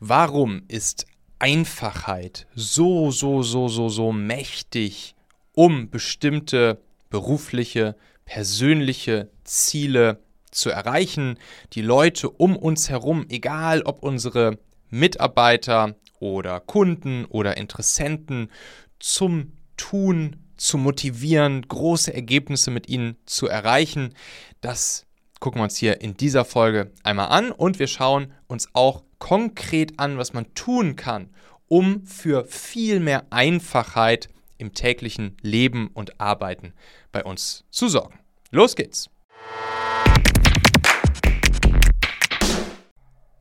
Warum ist Einfachheit so, so, so, so, so mächtig, um bestimmte berufliche, persönliche Ziele zu erreichen? Die Leute um uns herum, egal ob unsere Mitarbeiter oder Kunden oder Interessenten, zum Tun zu motivieren, große Ergebnisse mit ihnen zu erreichen. Das gucken wir uns hier in dieser Folge einmal an und wir schauen uns auch konkret an, was man tun kann, um für viel mehr Einfachheit im täglichen Leben und Arbeiten bei uns zu sorgen. Los geht's!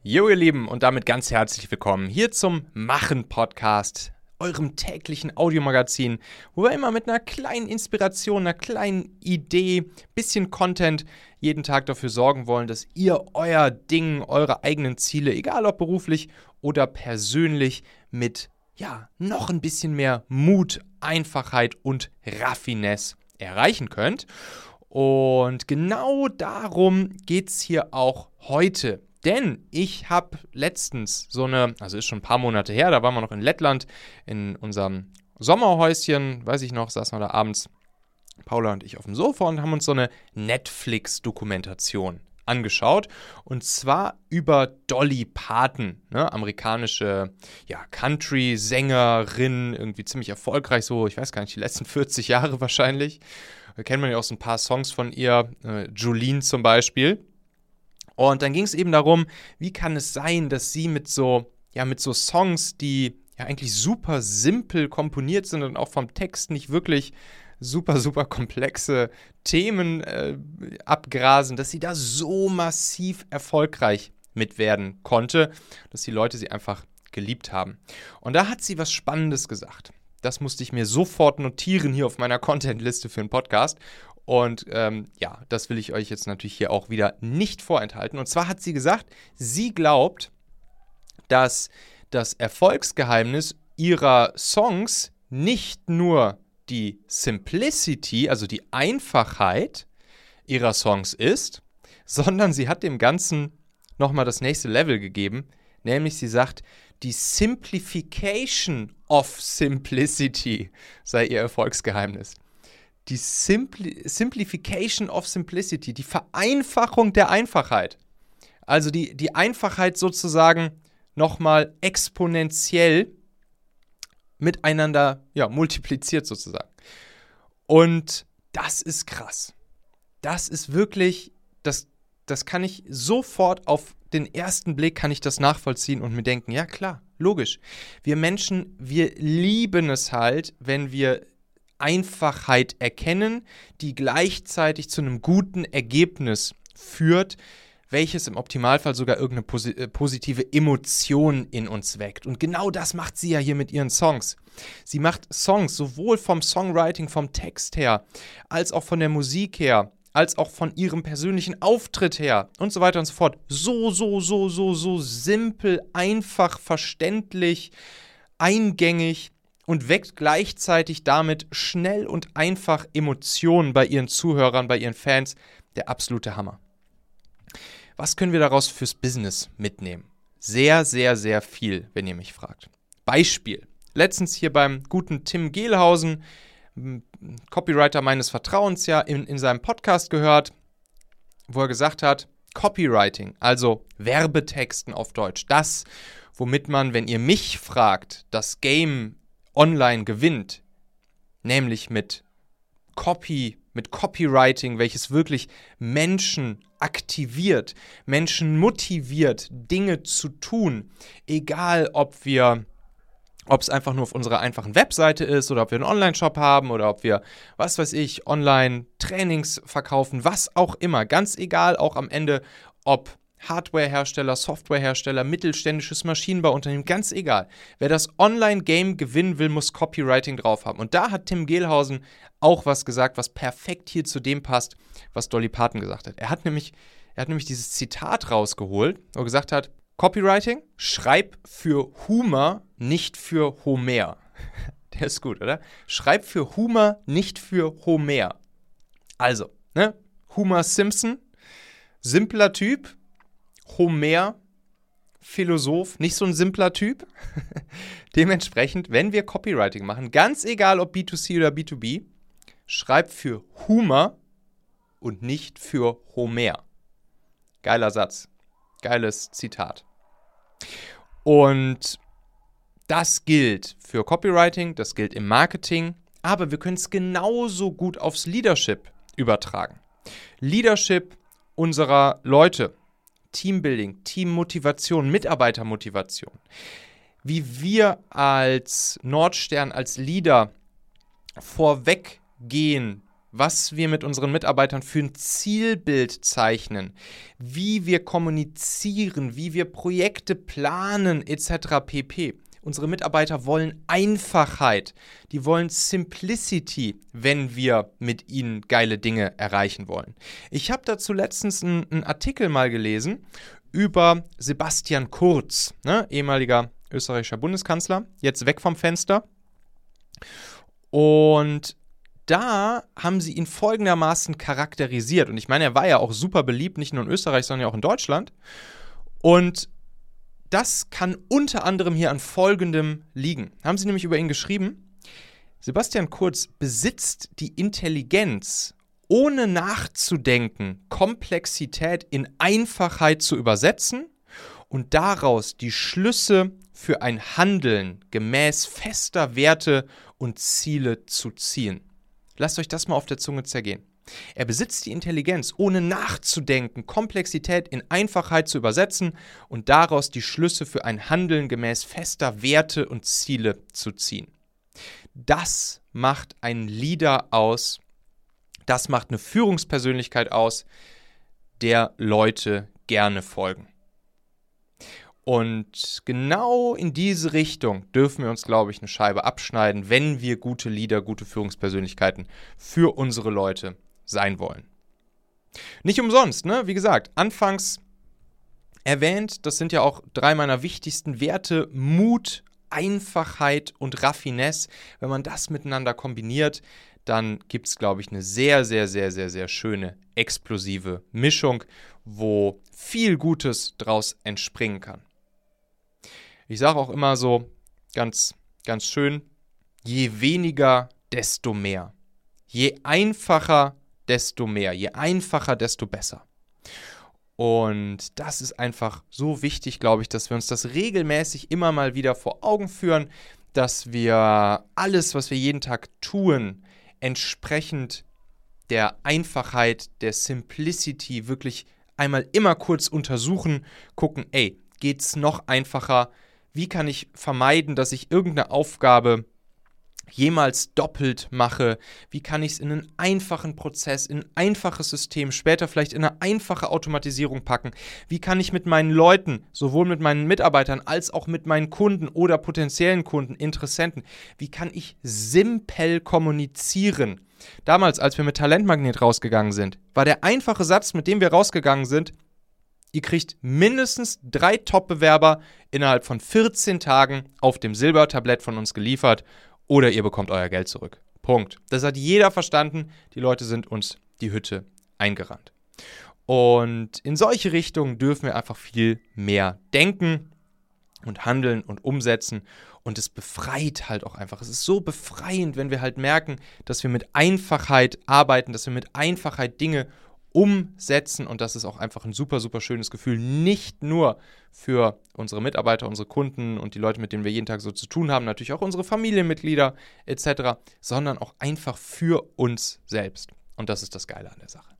Jo, ihr Lieben, und damit ganz herzlich willkommen hier zum Machen-Podcast eurem täglichen Audiomagazin, wo wir immer mit einer kleinen Inspiration, einer kleinen Idee, bisschen Content jeden Tag dafür sorgen wollen, dass ihr euer Ding, eure eigenen Ziele, egal ob beruflich oder persönlich, mit ja, noch ein bisschen mehr Mut, Einfachheit und Raffinesse erreichen könnt. Und genau darum geht es hier auch heute. Denn ich habe letztens so eine, also ist schon ein paar Monate her, da waren wir noch in Lettland in unserem Sommerhäuschen, weiß ich noch, saßen wir da abends, Paula und ich auf dem Sofa und haben uns so eine Netflix-Dokumentation angeschaut. Und zwar über Dolly Parton, ne, amerikanische ja, Country-Sängerin, irgendwie ziemlich erfolgreich, so, ich weiß gar nicht, die letzten 40 Jahre wahrscheinlich. Da kennt man ja auch so ein paar Songs von ihr, äh, Jolene zum Beispiel. Und dann ging es eben darum, wie kann es sein, dass sie mit so, ja, mit so Songs, die ja eigentlich super simpel komponiert sind und auch vom Text nicht wirklich super, super komplexe Themen äh, abgrasen, dass sie da so massiv erfolgreich mit werden konnte, dass die Leute sie einfach geliebt haben. Und da hat sie was Spannendes gesagt. Das musste ich mir sofort notieren hier auf meiner Content-Liste für einen Podcast. Und ähm, ja, das will ich euch jetzt natürlich hier auch wieder nicht vorenthalten. Und zwar hat sie gesagt, sie glaubt, dass das Erfolgsgeheimnis ihrer Songs nicht nur die Simplicity, also die Einfachheit ihrer Songs ist, sondern sie hat dem Ganzen nochmal das nächste Level gegeben, nämlich sie sagt, die Simplification of Simplicity sei ihr Erfolgsgeheimnis die Simpli Simplification of Simplicity, die Vereinfachung der Einfachheit. Also die, die Einfachheit sozusagen nochmal exponentiell miteinander ja, multipliziert sozusagen. Und das ist krass. Das ist wirklich, das, das kann ich sofort auf den ersten Blick kann ich das nachvollziehen und mir denken, ja klar, logisch. Wir Menschen, wir lieben es halt, wenn wir Einfachheit erkennen, die gleichzeitig zu einem guten Ergebnis führt, welches im Optimalfall sogar irgendeine äh, positive Emotion in uns weckt. Und genau das macht sie ja hier mit ihren Songs. Sie macht Songs sowohl vom Songwriting, vom Text her, als auch von der Musik her, als auch von ihrem persönlichen Auftritt her und so weiter und so fort. So, so, so, so, so simpel, einfach, verständlich, eingängig und weckt gleichzeitig damit schnell und einfach Emotionen bei ihren Zuhörern, bei ihren Fans. Der absolute Hammer. Was können wir daraus fürs Business mitnehmen? Sehr, sehr, sehr viel, wenn ihr mich fragt. Beispiel. Letztens hier beim guten Tim Gehlhausen, Copywriter meines Vertrauens, ja, in, in seinem Podcast gehört, wo er gesagt hat, Copywriting, also Werbetexten auf Deutsch, das, womit man, wenn ihr mich fragt, das Game online gewinnt, nämlich mit Copy, mit Copywriting, welches wirklich Menschen aktiviert, Menschen motiviert, Dinge zu tun, egal ob wir ob es einfach nur auf unserer einfachen Webseite ist oder ob wir einen Online-Shop haben oder ob wir, was weiß ich, Online-Trainings verkaufen, was auch immer. Ganz egal, auch am Ende, ob Hardwarehersteller, Softwarehersteller, mittelständisches Maschinenbauunternehmen, ganz egal. Wer das Online-Game gewinnen will, muss Copywriting drauf haben. Und da hat Tim Gehlhausen auch was gesagt, was perfekt hier zu dem passt, was Dolly Parton gesagt hat. Er hat nämlich, er hat nämlich dieses Zitat rausgeholt, wo er gesagt hat, Copywriting, schreib für Humor, nicht für Homer. Der ist gut, oder? Schreib für Humor, nicht für Homer. Also, ne? Homer Simpson, simpler Typ, Homer Philosoph, nicht so ein simpler Typ. Dementsprechend, wenn wir Copywriting machen, ganz egal ob B2C oder B2B, schreib für Humor und nicht für Homer. Geiler Satz. Geiles Zitat. Und das gilt für Copywriting, das gilt im Marketing, aber wir können es genauso gut aufs Leadership übertragen. Leadership unserer Leute, Teambuilding, Teammotivation, Mitarbeitermotivation. Wie wir als Nordstern, als Leader vorweggehen, was wir mit unseren Mitarbeitern für ein Zielbild zeichnen, wie wir kommunizieren, wie wir Projekte planen etc. pp. Unsere Mitarbeiter wollen Einfachheit, die wollen Simplicity, wenn wir mit ihnen geile Dinge erreichen wollen. Ich habe dazu letztens einen, Artikel mal gelesen über Sebastian Kurz, ne, ehemaliger österreichischer Bundeskanzler, jetzt weg vom Fenster. Und da haben sie ihn folgendermaßen charakterisiert. Und ich meine, er war ja auch super beliebt, nicht nur in Österreich, sondern auch in Deutschland. Und das kann unter anderem hier an folgendem liegen. Haben Sie nämlich über ihn geschrieben? Sebastian Kurz besitzt die Intelligenz, ohne nachzudenken, Komplexität in Einfachheit zu übersetzen und daraus die Schlüsse für ein Handeln gemäß fester Werte und Ziele zu ziehen. Lasst euch das mal auf der Zunge zergehen. Er besitzt die Intelligenz, ohne nachzudenken, Komplexität in Einfachheit zu übersetzen und daraus die Schlüsse für ein Handeln gemäß fester Werte und Ziele zu ziehen. Das macht einen Leader aus, das macht eine Führungspersönlichkeit aus, der Leute gerne folgen. Und genau in diese Richtung dürfen wir uns, glaube ich, eine Scheibe abschneiden, wenn wir gute Leader, gute Führungspersönlichkeiten für unsere Leute sein wollen. Nicht umsonst, ne? Wie gesagt, anfangs erwähnt, das sind ja auch drei meiner wichtigsten Werte: Mut, Einfachheit und Raffinesse. Wenn man das miteinander kombiniert, dann gibt es, glaube ich, eine sehr, sehr, sehr, sehr, sehr schöne, explosive Mischung, wo viel Gutes draus entspringen kann. Ich sage auch immer so ganz, ganz schön, je weniger, desto mehr. Je einfacher, desto mehr. Je einfacher, desto besser. Und das ist einfach so wichtig, glaube ich, dass wir uns das regelmäßig immer mal wieder vor Augen führen, dass wir alles, was wir jeden Tag tun, entsprechend der Einfachheit, der Simplicity wirklich einmal immer kurz untersuchen, gucken, ey, geht's noch einfacher? Wie kann ich vermeiden, dass ich irgendeine Aufgabe jemals doppelt mache? Wie kann ich es in einen einfachen Prozess, in ein einfaches System, später vielleicht in eine einfache Automatisierung packen? Wie kann ich mit meinen Leuten, sowohl mit meinen Mitarbeitern als auch mit meinen Kunden oder potenziellen Kunden, Interessenten, wie kann ich simpel kommunizieren? Damals, als wir mit Talentmagnet rausgegangen sind, war der einfache Satz, mit dem wir rausgegangen sind, Ihr kriegt mindestens drei Top-Bewerber innerhalb von 14 Tagen auf dem Silbertablett von uns geliefert oder ihr bekommt euer Geld zurück. Punkt. Das hat jeder verstanden. Die Leute sind uns die Hütte eingerannt. Und in solche Richtungen dürfen wir einfach viel mehr denken und handeln und umsetzen. Und es befreit halt auch einfach. Es ist so befreiend, wenn wir halt merken, dass wir mit Einfachheit arbeiten, dass wir mit Einfachheit Dinge umsetzen und das ist auch einfach ein super, super schönes Gefühl, nicht nur für unsere Mitarbeiter, unsere Kunden und die Leute, mit denen wir jeden Tag so zu tun haben, natürlich auch unsere Familienmitglieder etc., sondern auch einfach für uns selbst. Und das ist das Geile an der Sache.